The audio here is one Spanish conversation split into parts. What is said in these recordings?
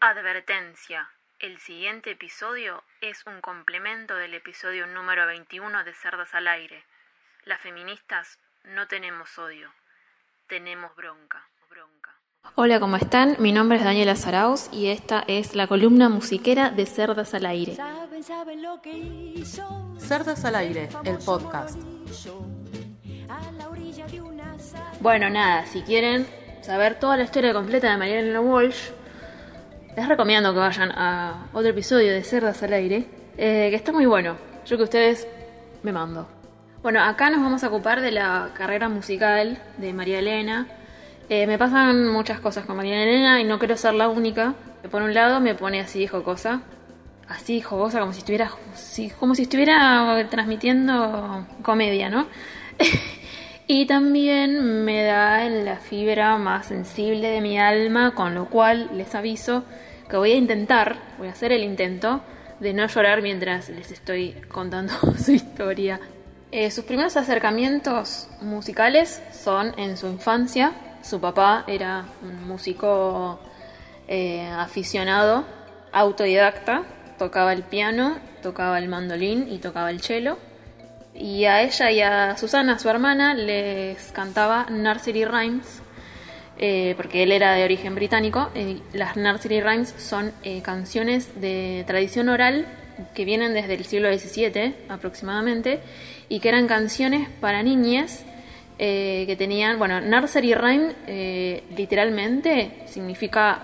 Advertencia. El siguiente episodio es un complemento del episodio número 21 de Cerdas al Aire. Las feministas no tenemos odio, tenemos bronca. bronca. Hola, ¿cómo están? Mi nombre es Daniela Zarauz y esta es la columna musiquera de Cerdas al Aire. Saben, saben lo que hizo. Cerdas al Aire, el podcast. Bueno, nada, si quieren saber toda la historia completa de Mariana Walsh, les recomiendo que vayan a otro episodio de Cerdas al Aire, eh, que está muy bueno. Yo que ustedes me mando. Bueno, acá nos vamos a ocupar de la carrera musical de María Elena. Eh, me pasan muchas cosas con María Elena y no quiero ser la única. Por un lado me pone así jocosa, así jocosa como si estuviera, como si estuviera transmitiendo comedia, ¿no? y también me da en la fibra más sensible de mi alma, con lo cual les aviso que voy a intentar, voy a hacer el intento de no llorar mientras les estoy contando su historia. Eh, sus primeros acercamientos musicales son en su infancia. Su papá era un músico eh, aficionado, autodidacta, tocaba el piano, tocaba el mandolín y tocaba el cello. Y a ella y a Susana, su hermana, les cantaba nursery rhymes, eh, porque él era de origen británico. eh, las nursery rhymes son eh, canciones de tradición oral que vienen desde el siglo XVII aproximadamente y que eran canciones para niñas eh, que tenían, bueno, nursery rhyme literalmente significa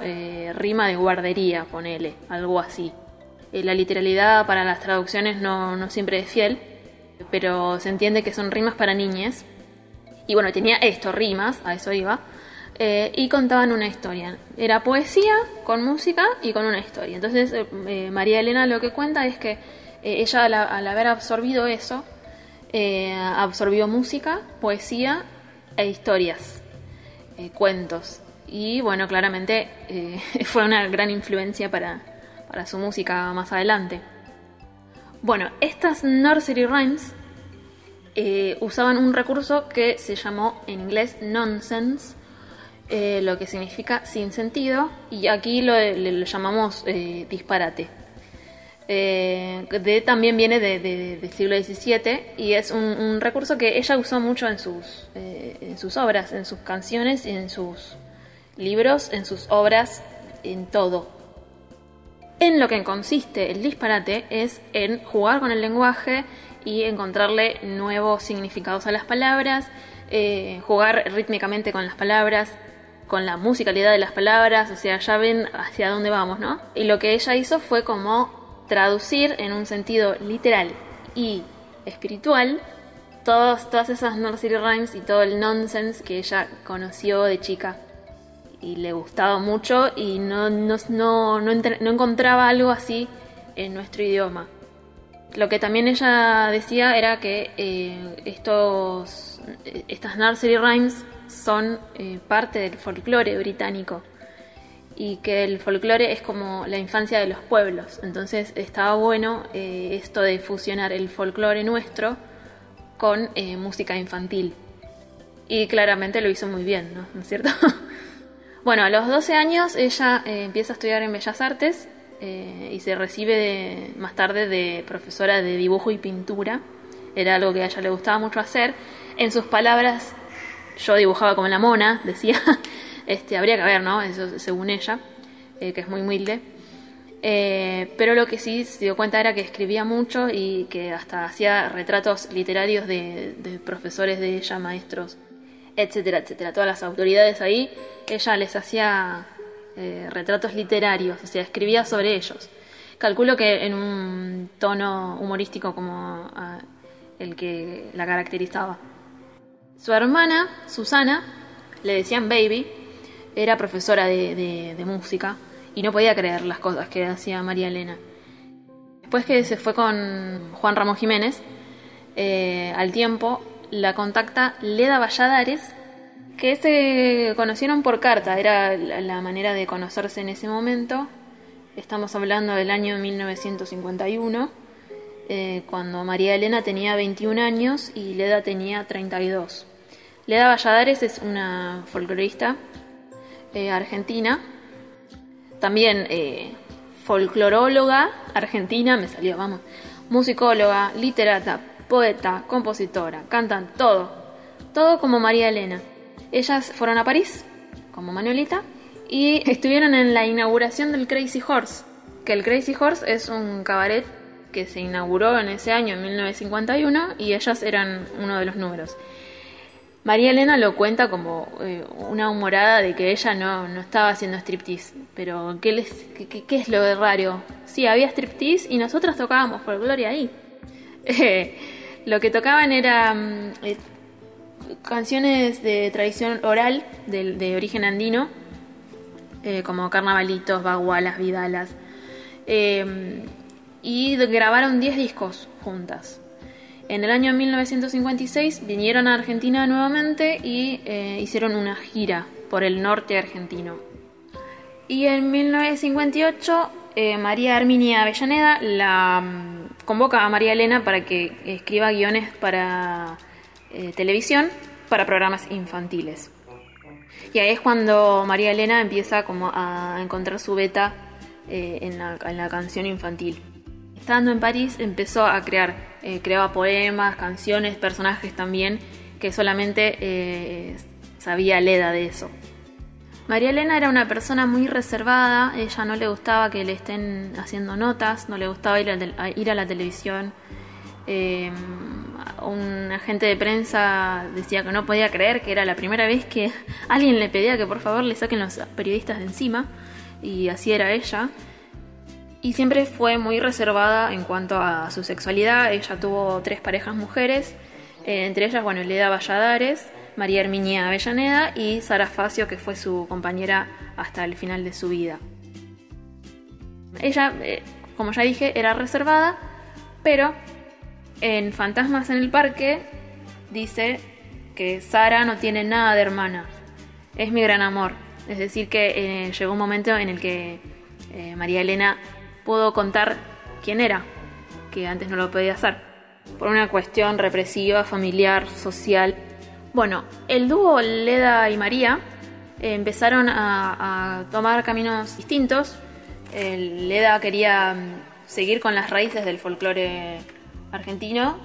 rima de guardería, ponele, algo así. La literalidad para las traducciones no, no siempre es fiel, pero se entiende que son rimas para niñas. Y bueno, tenía esto, rimas, a eso iba. eh, y contaban una historia. Era poesía con música y con una historia. Entonces, eh, eh, María Elena lo que cuenta es que ella, al, al haber absorbido eso, absorbió música, poesía e historias, cuentos. Y bueno, claramente fue una gran influencia para, para su música más adelante. Bueno, estas nursery rhymes eh, usaban un recurso que se llamó en inglés nonsense, eh, lo que significa sin sentido, y aquí lo, llamamos eh, disparate. De, también viene de- de- del siglo XVII y es un, recurso que ella usó mucho en sus, en sus obras, en sus canciones, en sus libros, en sus obras, en todo. En lo que consiste el disparate es en jugar con el lenguaje y encontrarle nuevos significados a las palabras, eh, jugar rítmicamente con las palabras, con la musicalidad de las palabras, o sea, ya ven hacia dónde vamos, ¿no? Y lo que ella hizo fue como traducir en un sentido literal y espiritual todas esas nursery rhymes y todo el nonsense que ella conoció de chica y le gustaba mucho y no, no, no, no, encontraba algo así en nuestro idioma. Lo que también ella decía era que eh, estos, estas nursery rhymes son eh, parte del folclore británico y que el folclore es como la infancia de los pueblos. Entonces estaba bueno eh, esto de fusionar el folclore nuestro con música infantil. Y claramente lo hizo muy bien. ¿No es cierto? Bueno, a los 12 años ella eh, empieza a estudiar en Bellas Artes eh, y se recibe de- más tarde de profesora de dibujo y pintura. Era algo que a ella le gustaba mucho hacer. En sus palabras, yo dibujaba como la mona, decía. Este, habría que ver, ¿no? Eso según ella, eh, que es muy humilde. Pero lo que sí se dio cuenta era que escribía mucho y que hasta hacía retratos literarios de profesores de ella, maestros, etcétera, etcétera. Todas las autoridades ahí, ella les hacía eh, retratos literarios, o sea, escribía sobre ellos. Calculo que en un tono humorístico como ah, el que la caracterizaba. Su hermana, Susana, le decían Baby, era profesora de, música y no podía creer las cosas que hacía María Elena. Después que se fue con Juan Ramón Jiménez, eh, al tiempo la contacta Leda Valladares, que se conocieron por carta, era la, manera de conocerse en ese momento. Estamos hablando del año 1951, eh, cuando María Elena tenía 21 años y Leda tenía 32. Leda Valladares es una folclorista eh, argentina también eh, folcloróloga argentina, me salió, vamos, musicóloga, literata, poeta, compositora, cantan todo, todo como María Elena. Ellas fueron a París, como Manuelita, y estuvieron en la inauguración del Crazy Horse, que el Crazy Horse es un cabaret que se inauguró en ese año, en 1951, y ellas eran uno de los números. María Elena lo cuenta como eh, una humorada de que ella no, no estaba haciendo striptease. Pero, ¿qué, les, qué, qué es lo de raro? Sí, había striptease y nosotras tocábamos folclore ahí. Lo que tocaban eran eh, canciones de tradición oral de, origen andino, eh, como carnavalitos, bagualas, vidalas. Eh, y grabaron 10 discos juntas. En el año 1956 vinieron a Argentina nuevamente y eh, hicieron una gira por el norte argentino. Y en 1958 eh, María Arminia Avellaneda la mm, convoca a María Elena para que escriba guiones para eh, televisión para programas infantiles. Y ahí es cuando María Elena empieza como a encontrar su beta eh, en, la, en la canción infantil. Estando en París empezó a crear, creaba poemas, canciones, personajes también, que solamente sabía Leda de eso. María Elena era una persona muy reservada, ella no le gustaba que le estén haciendo notas, no le gustaba ir a, la televisión. Eh, un agente de prensa decía que no podía creer que era la primera vez que alguien le pedía que por favor le saquen los periodistas de encima, y así era ella. Y siempre fue muy reservada en cuanto a su sexualidad. Ella tuvo tres parejas mujeres, eh, entre ellas, bueno, Leda Valladares, María Herminia Avellaneda y Sara Facio, que fue su compañera hasta el final de su vida. Ella, eh, como ya dije, era reservada, pero en Fantasmas en el Parque dice que Sara no tiene nada de hermana. Es mi gran amor. Es decir, que eh, llegó un momento en el que eh, María Elena pudo contar quién era, que antes no lo podía hacer, por una cuestión represiva, familiar, social. Bueno, el dúo Leda y María eh, empezaron a, tomar caminos distintos. Leda quería mm, seguir con las raíces del folclore argentino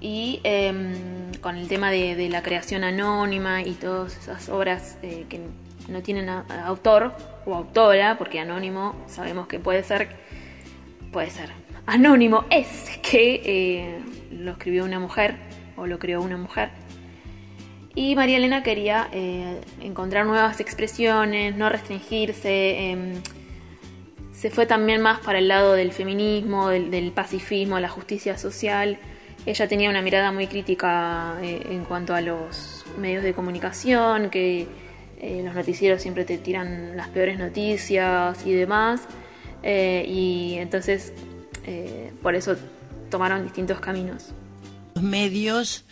y em, con el tema de, la creación anónima y todas esas obras eh, que no tienen autor o autora, porque anónimo sabemos que puede ser, puede ser. Anónimo es que eh, lo escribió una mujer o lo creó una mujer. Y María Elena quería eh, encontrar nuevas expresiones, no restringirse. em, se fue también más para el lado del feminismo, del, del pacifismo, la justicia social. Ella tenía una mirada muy crítica eh, en cuanto a los medios de comunicación, que eh, los noticieros siempre te tiran las peores noticias y demás. Eh, y entonces, eh, por eso tomaron distintos caminos. Los medios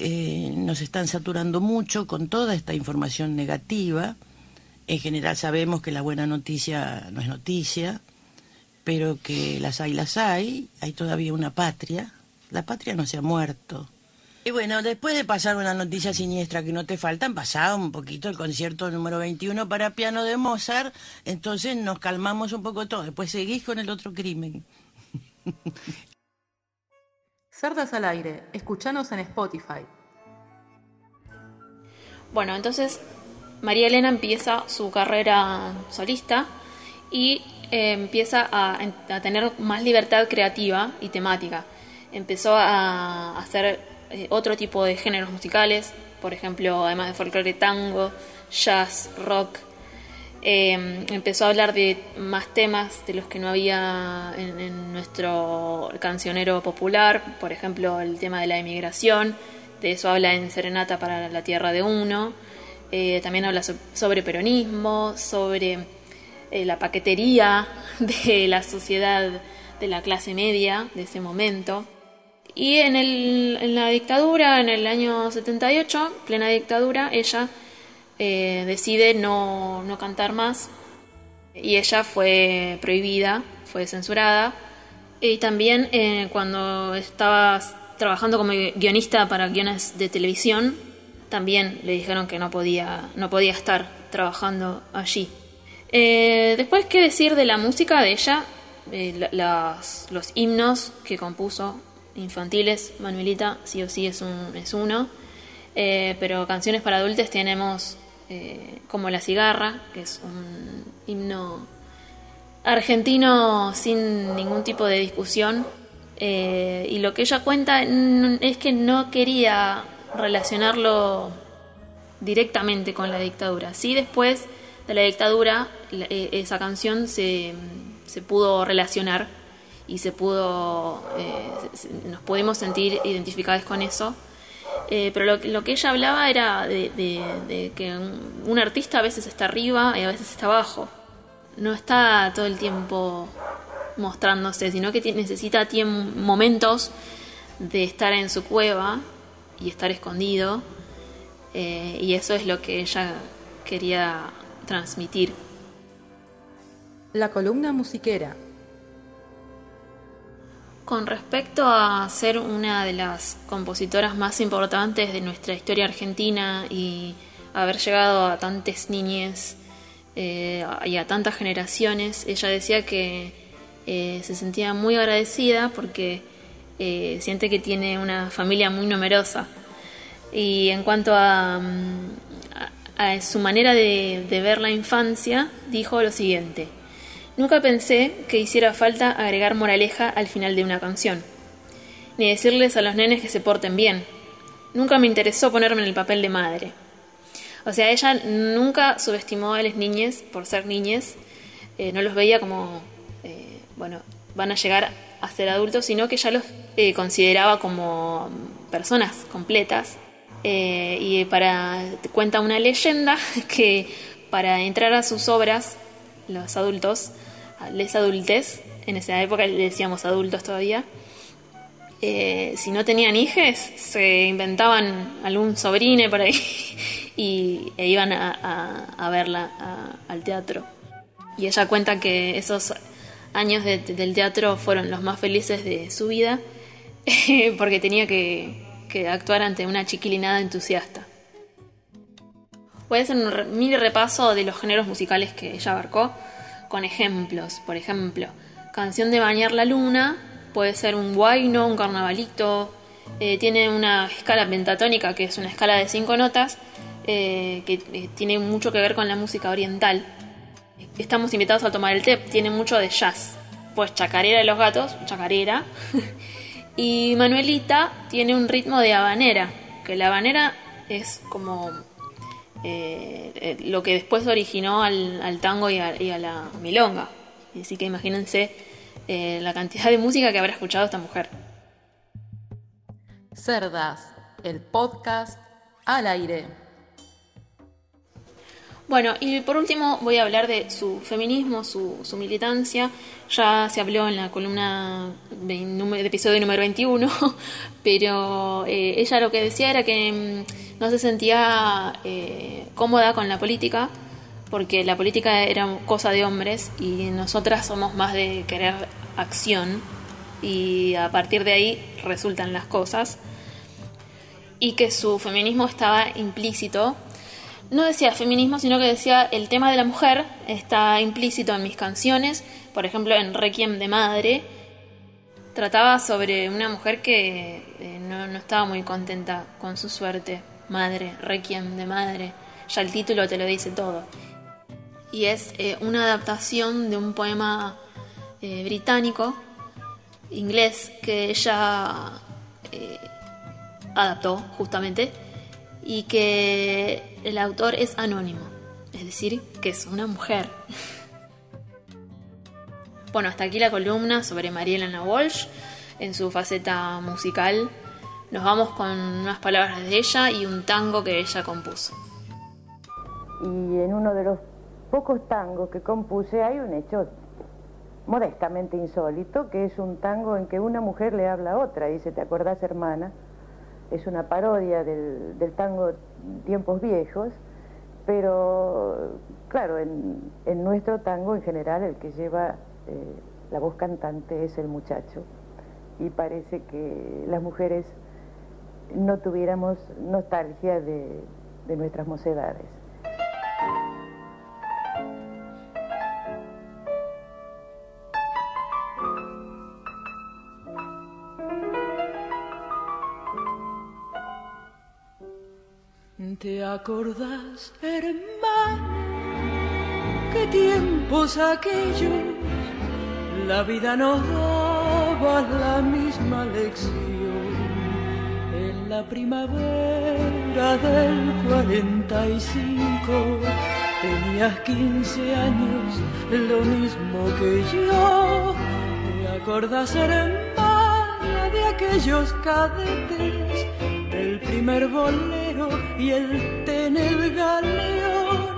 eh, nos están saturando mucho con toda esta información negativa. En general sabemos que la buena noticia no es noticia, pero que las hay, las hay. Hay todavía una patria. La patria no se ha muerto. Y bueno, después de pasar una noticia siniestra que no te faltan, pasado un poquito el concierto número 21 para piano de Mozart, entonces nos calmamos un poco todo. Después seguís con el otro crimen. Cerdas al aire, escuchanos en Spotify. Bueno, entonces María Elena empieza su carrera solista y eh, empieza a, tener más libertad creativa y temática. Empezó a hacer eh, otro tipo de géneros musicales, por ejemplo, además de folclore, tango, jazz, rock. Eh, empezó a hablar de más temas de los que no había en, nuestro cancionero popular, por ejemplo, el tema de la emigración, de eso habla en Serenata para la Tierra de Uno. Eh, también habla so- sobre peronismo, sobre eh, la paquetería de la sociedad de la clase media de ese momento. Y en la dictadura, en el año 78, plena dictadura, ella eh, decide no, no cantar más y ella fue prohibida, fue censurada. Y también eh, cuando estaba trabajando como guionista para guiones de televisión, también le dijeron que no podía, no podía estar trabajando allí. Eh, después, ¿qué decir de la música de ella? Los himnos que compuso infantiles, Manuelita sí o sí es, un, es uno. Pero canciones para adultos tenemos eh, como La Cigarra, que es un himno argentino sin ningún tipo de discusión. Eh, y lo que ella cuenta es que no quería relacionarlo directamente con la dictadura. Sí, después de la dictadura, eh, esa canción se, se pudo relacionar y se pudo, nos pudimos sentir identificados con eso. Eh, pero lo, que- ella hablaba era de, que un, artista a veces está arriba y a veces está abajo. No está todo el tiempo mostrándose, sino que necesita momentos de estar en su cueva y estar escondido. eh, y eso es lo que ella quería transmitir. La columna musiquera. Con respecto a ser una de las compositoras más importantes de nuestra historia argentina y haber llegado a tantas niñez eh, y a tantas generaciones, ella decía que eh, se sentía muy agradecida porque eh, siente que tiene una familia muy numerosa. Y en cuanto a, mm, su manera de ver la infancia, dijo lo siguiente. Nunca pensé que hiciera falta agregar moraleja al final de una canción, ni decirles a los nenes que se porten bien. Nunca me interesó ponerme en el papel de madre. O sea, ella nunca subestimó a las niñas por ser niñas, eh, no los veía como, eh, bueno, van a llegar a ser adultos, sino que ya los eh, consideraba como personas completas. Eh, y para cuenta una leyenda que para entrar a sus obras, los adultos, les adultes, en esa época le decíamos adultos todavía, eh, si no tenían hijes, se inventaban algún sobrine por ahí y, e iban a, verla al teatro. Y ella cuenta que esos años de- del teatro fueron los más felices de su vida porque tenía que, que actuar ante una chiquilinada entusiasta. Voy a hacer un re- mini repaso de los géneros musicales que ella abarcó con ejemplos. Por ejemplo, Canción de Bañar la Luna puede ser un guayno, un carnavalito. eh, tiene una escala pentatónica que es una escala de cinco notas eh, que eh, tiene mucho que ver con la música oriental. Estamos invitados a tomar el té, tiene mucho de jazz. Pues Chacarera de los Gatos, Chacarera. y Manuelita tiene un ritmo de habanera, que la habanera es como eh, lo que después originó al, al tango y a, y a la milonga. Así que imagínense eh, la cantidad de música que habrá escuchado esta mujer. Cerdas, el podcast al aire. Bueno, y por último voy a hablar de su feminismo, su, su militancia. Ya se habló en la columna de, episodio número 21, pero eh, ella lo que decía era que mm, no se sentía cómoda con la política, porque la política era cosa de hombres y nosotras somos más de querer acción y a partir de ahí resultan las cosas y que su feminismo estaba implícito. No decía feminismo, sino que decía el tema de la mujer está implícito en mis canciones. Por ejemplo, en Requiem de Madre, trataba sobre una mujer que eh, no, no estaba muy contenta con su suerte. Madre, Requiem de Madre. Ya el título te lo dice todo. Y es eh, una adaptación de un poema eh, británico, inglés, que ella eh, adaptó justamente y que el autor es anónimo, es decir, que es una mujer. Bueno, hasta aquí la columna sobre María Elena Walsh en su faceta musical. Nos vamos con unas palabras de ella y un tango que ella compuso. Y en uno de los pocos tangos que compuse hay un hecho modestamente insólito, que es un tango en que una mujer le habla a otra, dice, ¿te acordás hermana? Es una parodia del, tango Tiempos Viejos, pero claro, en, nuestro tango en general el que lleva eh, la voz cantante es el muchacho y parece que las mujeres no tuviéramos nostalgia de nuestras mocedades. Acordás, hermano? ¿Qué tiempos aquellos? La vida nos daba la misma lección. En la primavera del 45 tenías 15 años, lo mismo que yo. ¿Te acordás, hermana, de aquellos cadetes? el primer bolero y el tener galeón.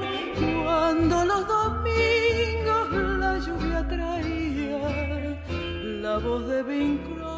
Cuando los domingos la lluvia traía la voz de Vincro